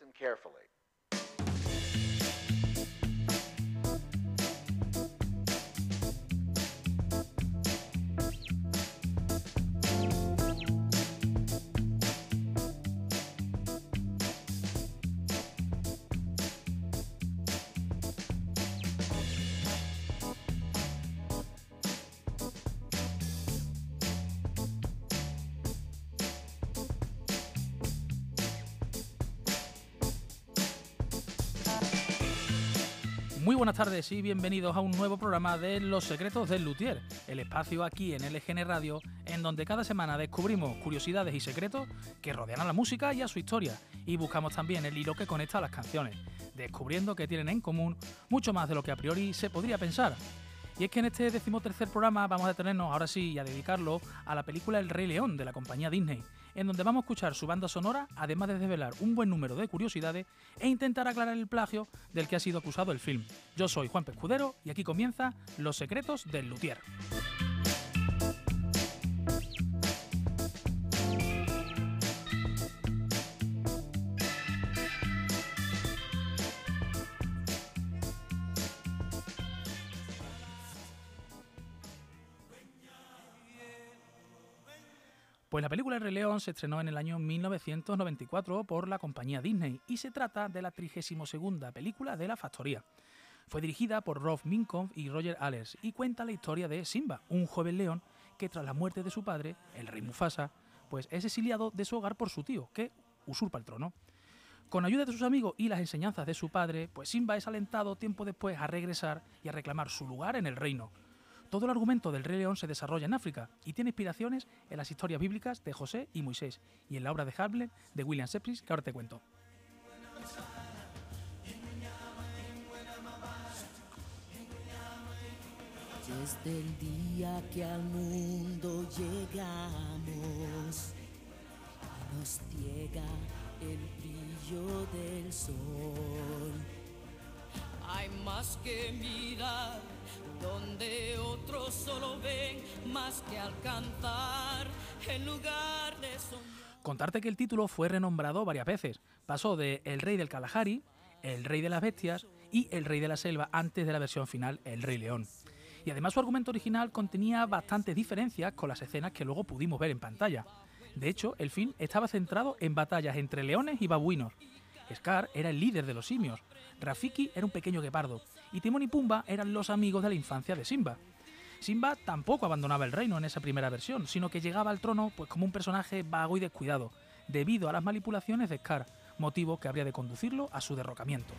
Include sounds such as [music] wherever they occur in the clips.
listen carefully. Muy buenas tardes y bienvenidos a un nuevo programa de Los Secretos del Luthier, el espacio aquí en LGN Radio en donde cada semana descubrimos curiosidades y secretos que rodean a la música y a su historia y buscamos también el hilo que conecta a las canciones, descubriendo que tienen en común mucho más de lo que a priori se podría pensar. Y es que en este decimotercer programa vamos a detenernos ahora sí y a dedicarlo a la película El Rey León de la compañía Disney, en donde vamos a escuchar su banda sonora, además de desvelar un buen número de curiosidades e intentar aclarar el plagio del que ha sido acusado el film. Yo soy Juan Pescudero y aquí comienza Los secretos del Luthier. Pues la película El Rey León se estrenó en el año 1994 por la compañía Disney y se trata de la 32 película de la factoría. Fue dirigida por Rob Minkoff y Roger Allers y cuenta la historia de Simba, un joven león que tras la muerte de su padre, el rey Mufasa, pues es exiliado de su hogar por su tío, que usurpa el trono. Con ayuda de sus amigos y las enseñanzas de su padre, pues Simba es alentado tiempo después a regresar y a reclamar su lugar en el reino, todo el argumento del Rey León se desarrolla en África y tiene inspiraciones en las historias bíblicas de José y Moisés y en la obra de Hamlet de William Shakespeare que ahora te cuento. Desde el día que al mundo llegamos, nos llega el brillo del sol. Hay más que mirar donde otros solo ven más que alcanzar en lugar de soñar. Contarte que el título fue renombrado varias veces. Pasó de El Rey del Kalahari, El Rey de las Bestias y El Rey de la Selva antes de la versión final El Rey León. Y además su argumento original contenía bastantes diferencias con las escenas que luego pudimos ver en pantalla. De hecho, el film estaba centrado en batallas entre leones y babuinos. Scar era el líder de los simios, Rafiki era un pequeño guepardo y Timón y Pumba eran los amigos de la infancia de Simba. Simba tampoco abandonaba el reino en esa primera versión, sino que llegaba al trono pues como un personaje vago y descuidado, debido a las manipulaciones de Scar, motivo que habría de conducirlo a su derrocamiento.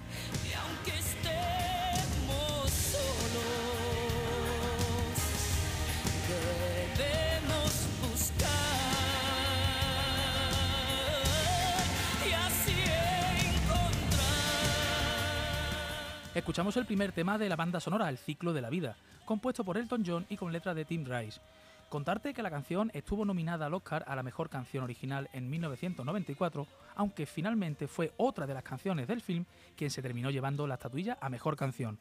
Escuchamos el primer tema de la banda sonora El ciclo de la vida, compuesto por Elton John y con letra de Tim Rice. Contarte que la canción estuvo nominada al Oscar a la mejor canción original en 1994, aunque finalmente fue otra de las canciones del film quien se terminó llevando la estatuilla a mejor canción.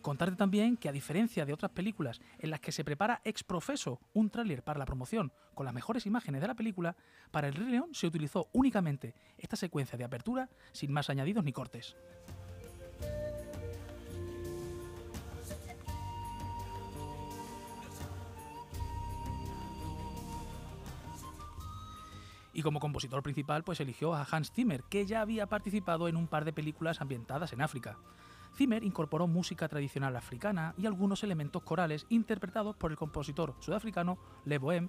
Contarte también que a diferencia de otras películas en las que se prepara ex profeso un tráiler para la promoción con las mejores imágenes de la película, para El Rey León se utilizó únicamente esta secuencia de apertura sin más añadidos ni cortes. Y como compositor principal pues eligió a Hans Zimmer, que ya había participado en un par de películas ambientadas en África. Zimmer incorporó música tradicional africana y algunos elementos corales interpretados por el compositor sudafricano Le Bohem,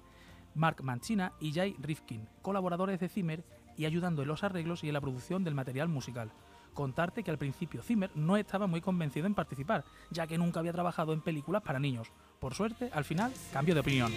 Mark Mancina y Jay Rifkin, colaboradores de Zimmer y ayudando en los arreglos y en la producción del material musical. Contarte que al principio Zimmer no estaba muy convencido en participar, ya que nunca había trabajado en películas para niños. Por suerte, al final, cambió de opinión.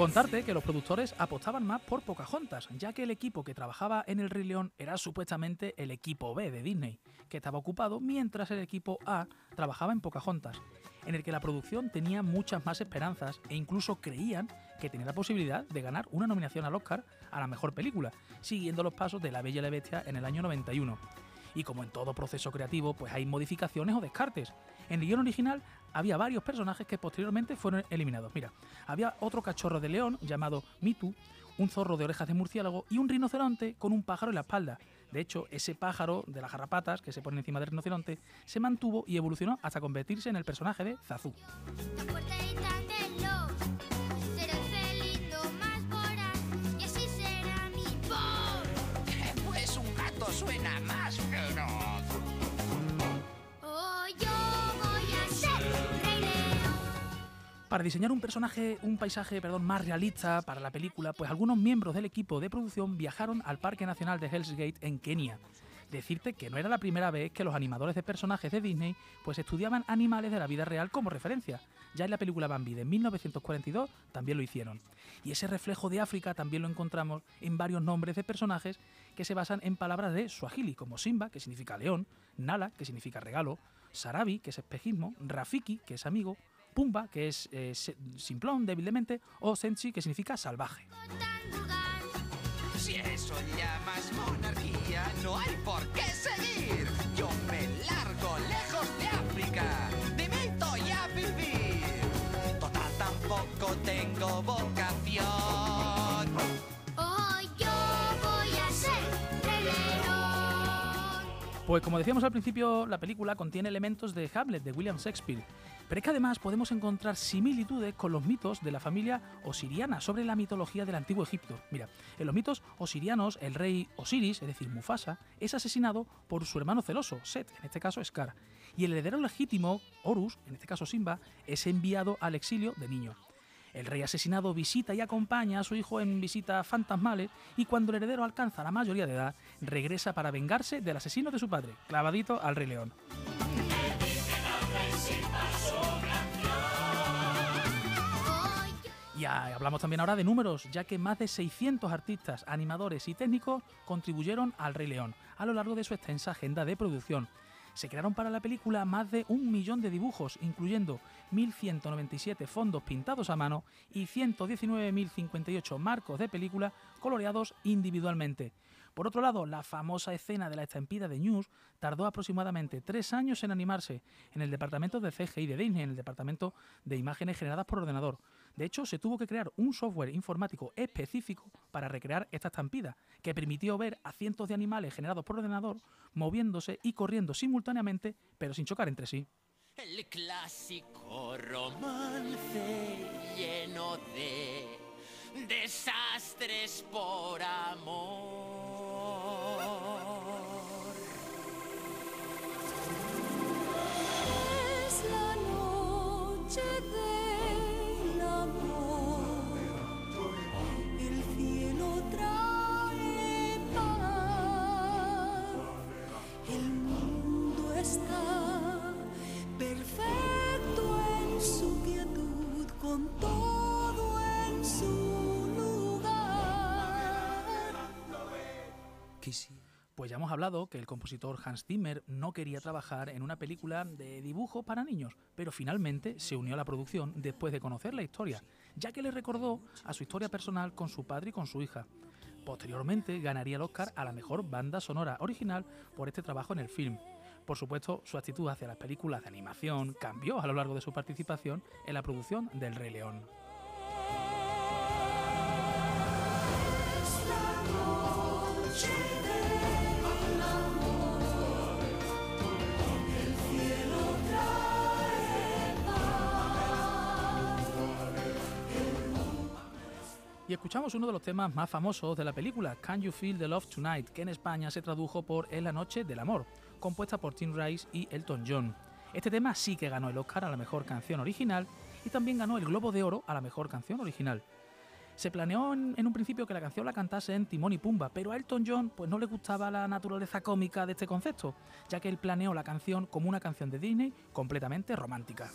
Contarte que los productores apostaban más por Pocahontas, ya que el equipo que trabajaba en El Rey León era supuestamente el equipo B de Disney, que estaba ocupado mientras el equipo A trabajaba en Pocahontas, en el que la producción tenía muchas más esperanzas e incluso creían que tenía la posibilidad de ganar una nominación al Oscar a la mejor película, siguiendo los pasos de La Bella y la Bestia en el año 91. Y como en todo proceso creativo, pues hay modificaciones o descartes. En el guion original había varios personajes que posteriormente fueron eliminados. Mira, había otro cachorro de león llamado Mitu, un zorro de orejas de murciélago y un rinoceronte con un pájaro en la espalda. De hecho, ese pájaro de las garrapatas que se pone encima del rinoceronte se mantuvo y evolucionó hasta convertirse en el personaje de Zazu. [laughs] Pues suena más Para diseñar un personaje, un paisaje, perdón, más realista para la película, pues algunos miembros del equipo de producción viajaron al Parque Nacional de Hell's Gate en Kenia. Decirte que no era la primera vez que los animadores de personajes de Disney pues estudiaban animales de la vida real como referencia. Ya en la película Bambi de 1942 también lo hicieron. Y ese reflejo de África también lo encontramos en varios nombres de personajes que se basan en palabras de Swahili, como Simba, que significa león, Nala, que significa regalo, Sarabi, que es espejismo, Rafiki, que es amigo, Pumba, que es eh, simplón, débilmente, o Senchi, que significa salvaje. Si eso llamas monarquía, no hay por qué seguir. Yo me largo lejos de África. Dimito y a vivir. Total, tampoco tengo vocación. Pues como decíamos al principio, la película contiene elementos de Hamlet de William Shakespeare, pero es que además podemos encontrar similitudes con los mitos de la familia osiriana sobre la mitología del antiguo Egipto. Mira, en los mitos osirianos, el rey Osiris, es decir, Mufasa, es asesinado por su hermano celoso, Set, en este caso Scar, y el heredero legítimo, Horus, en este caso Simba, es enviado al exilio de niño. El rey asesinado visita y acompaña a su hijo en visitas fantasmales y cuando el heredero alcanza la mayoría de edad, regresa para vengarse del asesino de su padre, clavadito al rey león. Y ah, hablamos también ahora de números, ya que más de 600 artistas, animadores y técnicos contribuyeron al Rey León a lo largo de su extensa agenda de producción. Se crearon para la película más de un millón de dibujos, incluyendo 1.197 fondos pintados a mano y 119.058 marcos de película coloreados individualmente. Por otro lado, la famosa escena de la estampida de News tardó aproximadamente tres años en animarse en el departamento de CGI de Disney, en el departamento de imágenes generadas por ordenador. De hecho, se tuvo que crear un software informático específico para recrear esta estampida, que permitió ver a cientos de animales generados por ordenador moviéndose y corriendo simultáneamente, pero sin chocar entre sí. El clásico romance lleno de desastres por amor. Pues ya hemos hablado que el compositor Hans Zimmer no quería trabajar en una película de dibujo para niños, pero finalmente se unió a la producción después de conocer la historia, ya que le recordó a su historia personal con su padre y con su hija. Posteriormente ganaría el Oscar a la mejor banda sonora original por este trabajo en el film. Por supuesto, su actitud hacia las películas de animación cambió a lo largo de su participación en la producción del Rey León. Y escuchamos uno de los temas más famosos de la película, Can You Feel the Love Tonight, que en España se tradujo por En la Noche del Amor, compuesta por Tim Rice y Elton John. Este tema sí que ganó el Oscar a la mejor canción original y también ganó el Globo de Oro a la mejor canción original. Se planeó en, un principio que la canción la cantase en Timón y Pumba, pero a Elton John pues no le gustaba la naturaleza cómica de este concepto, ya que él planeó la canción como una canción de Disney completamente romántica.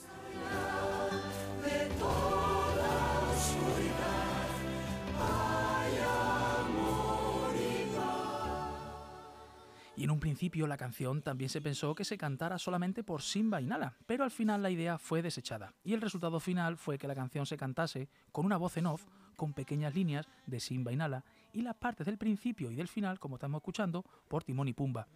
Y en un principio la canción también se pensó que se cantara solamente por Simba y Nala, pero al final la idea fue desechada. Y el resultado final fue que la canción se cantase con una voz en off, con pequeñas líneas de Simba y Nala, y las partes del principio y del final, como estamos escuchando, por Timón y Pumba.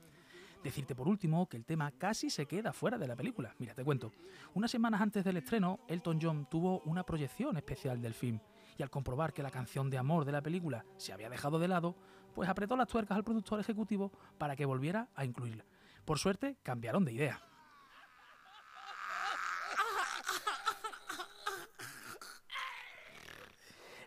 Decirte por último que el tema casi se queda fuera de la película. Mira, te cuento. Unas semanas antes del estreno, Elton John tuvo una proyección especial del film y al comprobar que la canción de amor de la película se había dejado de lado, pues apretó las tuercas al productor ejecutivo para que volviera a incluirla. Por suerte, cambiaron de idea.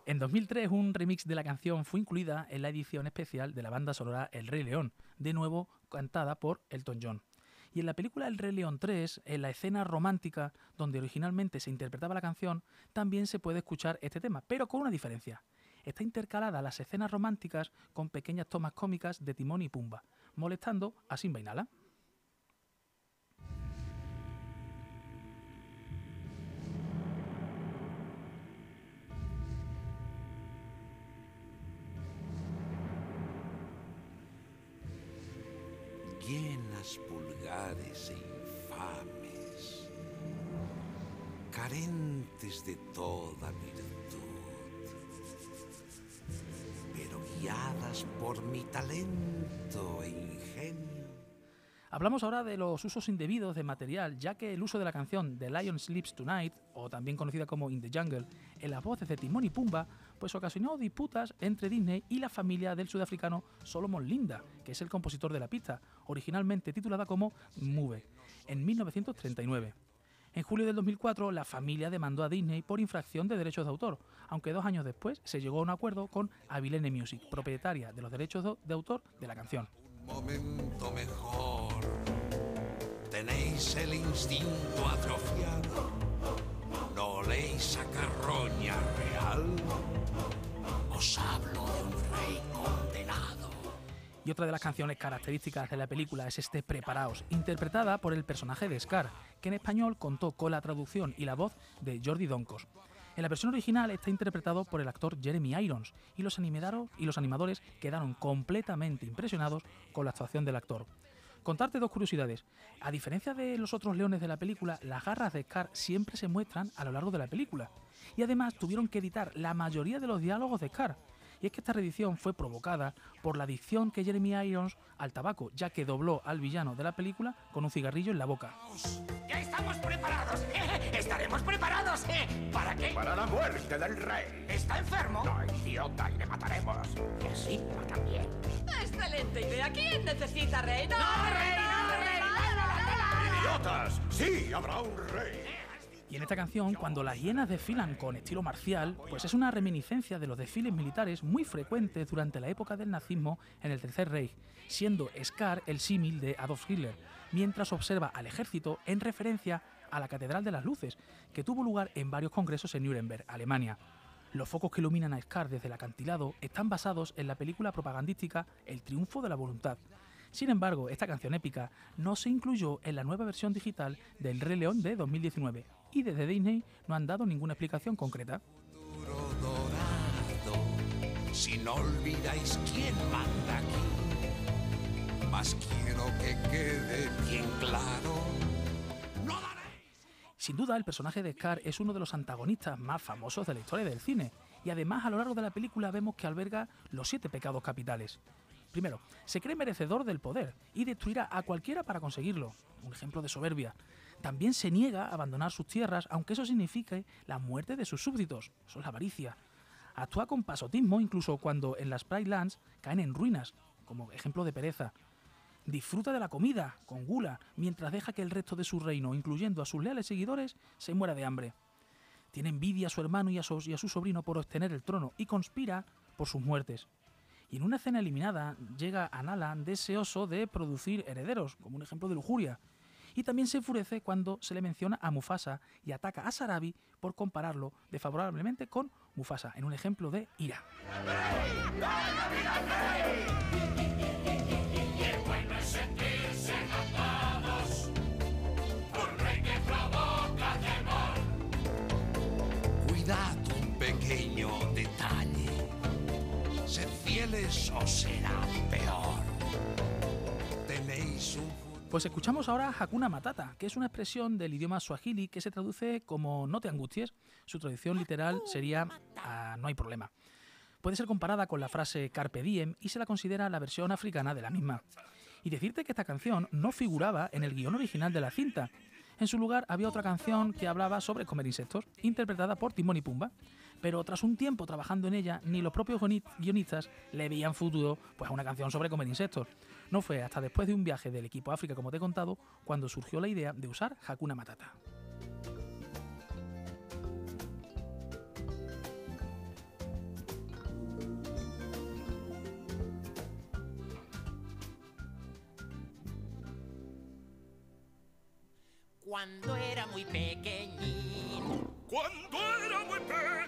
En 2003 un remix de la canción fue incluida en la edición especial de la banda sonora El Rey León, de nuevo cantada por Elton John. Y en la película El Rey León 3, en la escena romántica donde originalmente se interpretaba la canción, también se puede escuchar este tema, pero con una diferencia. Está intercalada las escenas románticas con pequeñas tomas cómicas de Timón y Pumba, molestando a Simba y Nala. llenas, vulgares e infames, carentes de toda virtud, por mi talento e ingenio. Hablamos ahora de los usos indebidos de material, ya que el uso de la canción The Lion Sleeps Tonight, o también conocida como In the Jungle, en las voces de Timón y Pumba, pues ocasionó disputas entre Disney y la familia del sudafricano Solomon Linda, que es el compositor de la pista, originalmente titulada como Move, en 1939. En julio del 2004, la familia demandó a Disney por infracción de derechos de autor, aunque dos años después se llegó a un acuerdo con Avilene Music, propietaria de los derechos de autor de la canción. Un momento mejor. Tenéis el instinto atrofiado. ¿No leéis a carroña real? Os hablo de un rey condenado. Y otra de las canciones características de la película es este Preparaos, interpretada por el personaje de Scar, que en español contó con la traducción y la voz de Jordi Doncos. En la versión original está interpretado por el actor Jeremy Irons y los, y los animadores quedaron completamente impresionados con la actuación del actor. Contarte dos curiosidades. A diferencia de los otros leones de la película, las garras de Scar siempre se muestran a lo largo de la película. Y además tuvieron que editar la mayoría de los diálogos de Scar. Y es que esta reedición fue provocada por la adicción que Jeremy Irons al tabaco, ya que dobló al villano de la película con un cigarrillo en la boca. ¡Ya estamos preparados! ¡Estaremos preparados! ¿eh? ¿Para qué? Para la muerte del rey. ¿Está enfermo? No, idiota, y le mataremos. Y a Simba también. Excelente idea. ¿Quién necesita rey? ¡No, rey, no, rey! ¡Idiotas! Sí, habrá un rey. Y en esta canción, cuando las hienas desfilan con estilo marcial, pues es una reminiscencia de los desfiles militares muy frecuentes durante la época del nazismo en el Tercer Reich, siendo Scar el símil de Adolf Hitler, mientras observa al ejército en referencia a la Catedral de las Luces, que tuvo lugar en varios congresos en Nuremberg, Alemania. Los focos que iluminan a Scar desde el acantilado están basados en la película propagandística El triunfo de la voluntad. Sin embargo, esta canción épica no se incluyó en la nueva versión digital del Rey León de 2019 y desde Disney no han dado ninguna explicación concreta. Duro dorado. Si no olvidáis quién manda aquí. Más quiero que quede bien claro. No daréis. Sin duda, el personaje de Scar es uno de los antagonistas más famosos de la historia del cine, y además a lo largo de la película vemos que alberga los siete pecados capitales. Primero, se cree merecedor del poder y destruirá a cualquiera para conseguirlo, un ejemplo de soberbia. También se niega a abandonar sus tierras, aunque eso signifique la muerte de sus súbditos, eso es la avaricia. Actúa con pasotismo incluso cuando en las Pride Lands caen en ruinas, como ejemplo de pereza. Disfruta de la comida, con gula, mientras deja que el resto de su reino, incluyendo a sus leales seguidores, se muera de hambre. Tiene envidia a su hermano y a su, sobrino por obtener el trono y conspira por sus muertes. Y en una escena eliminada llega a Nala deseoso de producir herederos, como un ejemplo de lujuria. Y también se enfurece cuando se le menciona a Mufasa y ataca a Sarabi por compararlo desfavorablemente con Mufasa, en un ejemplo de ira. Cuidad un pequeño detalle. Ser fieles o será peor. Pues escuchamos ahora Hakuna Matata, que es una expresión del idioma swahili que se traduce como no te angusties. Su traducción literal sería ah, no hay problema. Puede ser comparada con la frase carpe diem y se la considera la versión africana de la misma. Y decirte que esta canción no figuraba en el guion original de la cinta. En su lugar había otra canción que hablaba sobre comer insectos, interpretada por Timón y Pumba. Pero tras un tiempo trabajando en ella, ni los propios guioni- guionistas le veían futuro pues, a una canción sobre comer insectos. No fue hasta después de un viaje del equipo a África, como te he contado, cuando surgió la idea de usar Hakuna Matata. Cuando era muy pequeñín. Cuando era muy pequeño.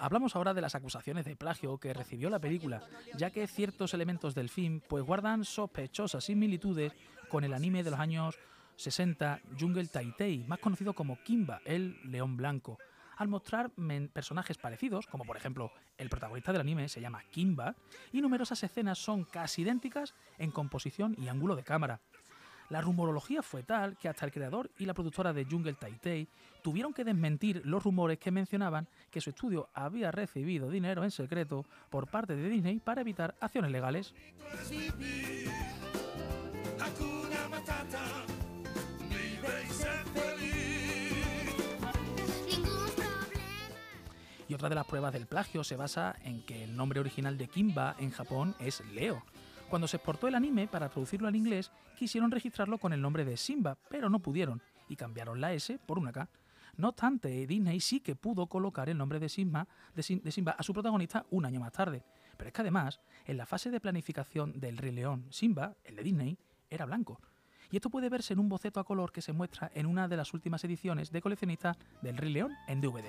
Hablamos ahora de las acusaciones de plagio que recibió la película, ya que ciertos elementos del film pues guardan sospechosas similitudes con el anime de los años 60 Jungle Taitei, más conocido como Kimba, el león blanco, al mostrar personajes parecidos, como por ejemplo el protagonista del anime se llama Kimba, y numerosas escenas son casi idénticas en composición y ángulo de cámara. La rumorología fue tal que hasta el creador y la productora de Jungle Taitei tuvieron que desmentir los rumores que mencionaban que su estudio había recibido dinero en secreto por parte de Disney para evitar acciones legales. Y otra de las pruebas del plagio se basa en que el nombre original de Kimba en Japón es Leo. Cuando se exportó el anime para traducirlo al inglés, quisieron registrarlo con el nombre de Simba, pero no pudieron y cambiaron la S por una K. No obstante, Disney sí que pudo colocar el nombre de Simba, de Sim- de Simba a su protagonista un año más tarde. Pero es que además, en la fase de planificación del Rey León, Simba, el de Disney, era blanco. Y esto puede verse en un boceto a color que se muestra en una de las últimas ediciones de coleccionista del Rey León en DVD.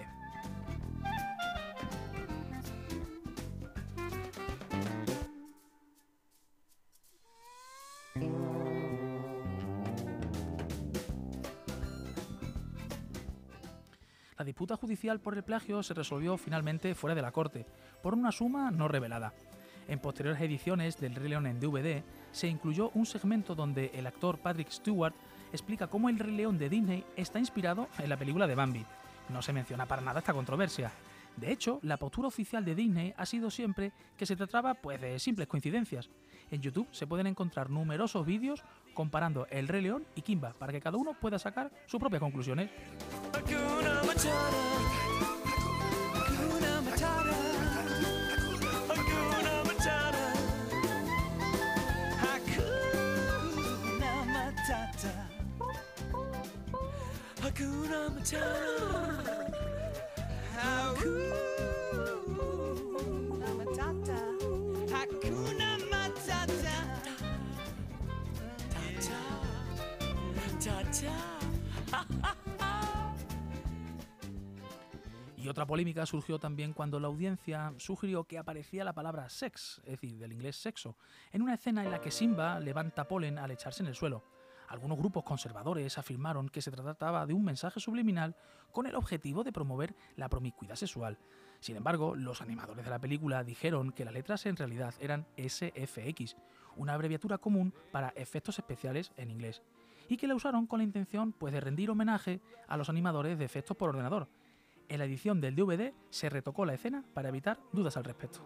La disputa judicial por el plagio se resolvió finalmente fuera de la corte, por una suma no revelada. En posteriores ediciones del Rey León en DVD se incluyó un segmento donde el actor Patrick Stewart explica cómo el Rey León de Disney está inspirado en la película de Bambi. No se menciona para nada esta controversia. De hecho, la postura oficial de Disney ha sido siempre que se trataba pues, de simples coincidencias. En YouTube se pueden encontrar numerosos vídeos comparando el Rey León y Kimba para que cada uno pueda sacar sus propias conclusiones. Hakuna Matata. Hakuna Matata. Hakuna Matata. Hakuna Matata. Hakuna Matata. Otra polémica surgió también cuando la audiencia sugirió que aparecía la palabra sex, es decir, del inglés sexo, en una escena en la que Simba levanta polen al echarse en el suelo. Algunos grupos conservadores afirmaron que se trataba de un mensaje subliminal con el objetivo de promover la promiscuidad sexual. Sin embargo, los animadores de la película dijeron que las letras en realidad eran SFX, una abreviatura común para efectos especiales en inglés, y que la usaron con la intención pues, de rendir homenaje a los animadores de efectos por ordenador, en la edición del DVD se retocó la escena para evitar dudas al respecto.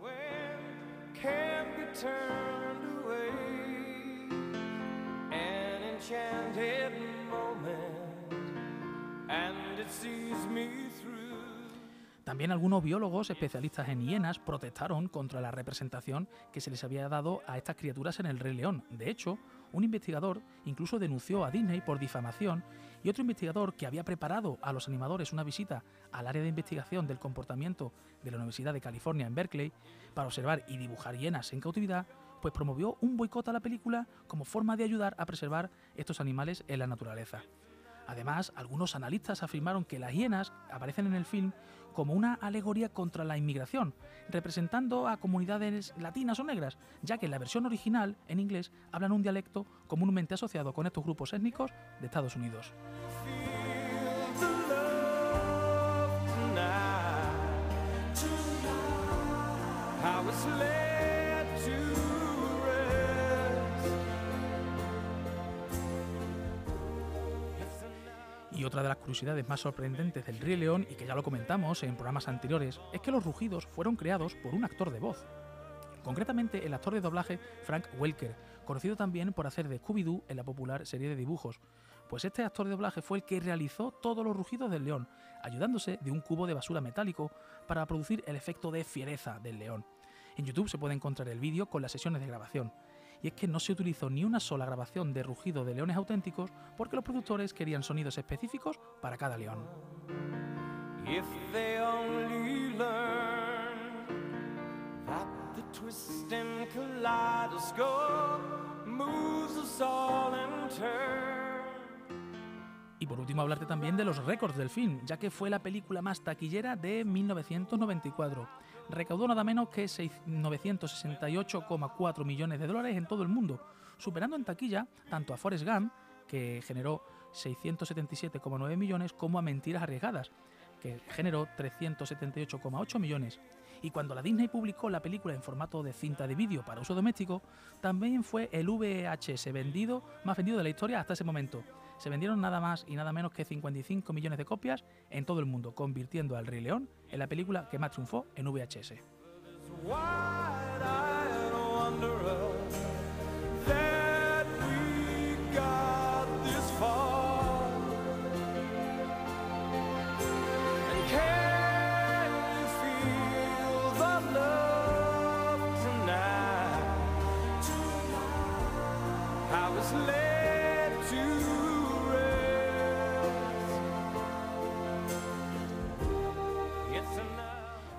También algunos biólogos especialistas en hienas protestaron contra la representación que se les había dado a estas criaturas en el Rey León. De hecho, un investigador incluso denunció a Disney por difamación y otro investigador que había preparado a los animadores una visita al área de investigación del comportamiento de la Universidad de California en Berkeley para observar y dibujar hienas en cautividad, pues promovió un boicot a la película como forma de ayudar a preservar estos animales en la naturaleza. Además, algunos analistas afirmaron que las hienas aparecen en el film como una alegoría contra la inmigración, representando a comunidades latinas o negras, ya que en la versión original, en inglés, hablan un dialecto comúnmente asociado con estos grupos étnicos de Estados Unidos. Otra de las curiosidades más sorprendentes del Rey León, y que ya lo comentamos en programas anteriores, es que los rugidos fueron creados por un actor de voz. Concretamente el actor de doblaje Frank Welker, conocido también por hacer de Scooby-Doo en la popular serie de dibujos. Pues este actor de doblaje fue el que realizó todos los rugidos del león, ayudándose de un cubo de basura metálico para producir el efecto de fiereza del león. En YouTube se puede encontrar el vídeo con las sesiones de grabación. Y es que no se utilizó ni una sola grabación de rugido de leones auténticos porque los productores querían sonidos específicos para cada león. If they only learn that the twisting kaleidoscope moves us all in turn. Y por último hablarte también de los récords del film, ya que fue la película más taquillera de 1994. Recaudó nada menos que 6 968,4 millones de dólares en todo el mundo, superando en taquilla tanto a Forrest Gump, que generó 677,9 millones, como a Mentiras Arriesgadas, que generó 378,8 millones. Y cuando la Disney publicó la película en formato de cinta de vídeo para uso doméstico, también fue el VHS vendido más vendido de la historia hasta ese momento. Se vendieron nada más y nada menos que 55 millones de copias en todo el mundo, convirtiendo al Rey León en la película que más triunfó en VHS.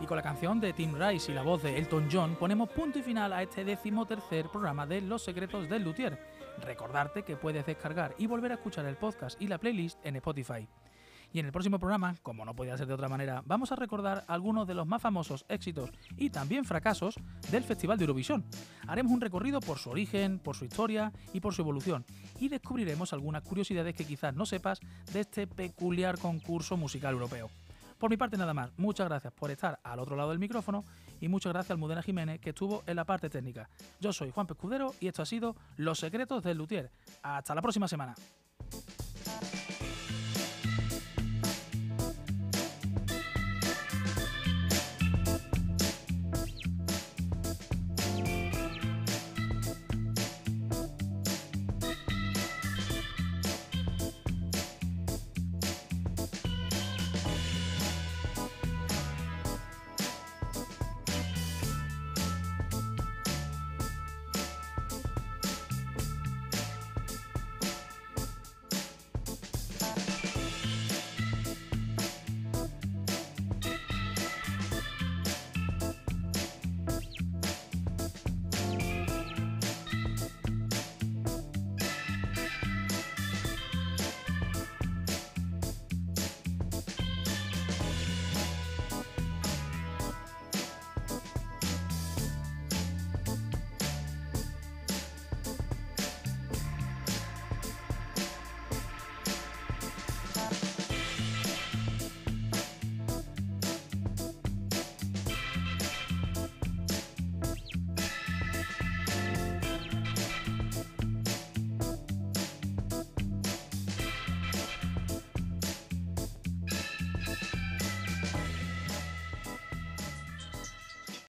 Con la canción de Tim Rice y la voz de Elton John ponemos punto y final a este decimotercer programa de Los Secretos del Luthier. Recordarte que puedes descargar y volver a escuchar el podcast y la playlist en Spotify. Y en el próximo programa, como no podía ser de otra manera, vamos a recordar algunos de los más famosos éxitos y también fracasos del Festival de Eurovisión. Haremos un recorrido por su origen, por su historia y por su evolución, y descubriremos algunas curiosidades que quizás no sepas de este peculiar concurso musical europeo. Por mi parte nada más, muchas gracias por estar al otro lado del micrófono y muchas gracias al Mudena Jiménez que estuvo en la parte técnica. Yo soy Juan Pescudero y esto ha sido Los Secretos del Luthier. Hasta la próxima semana.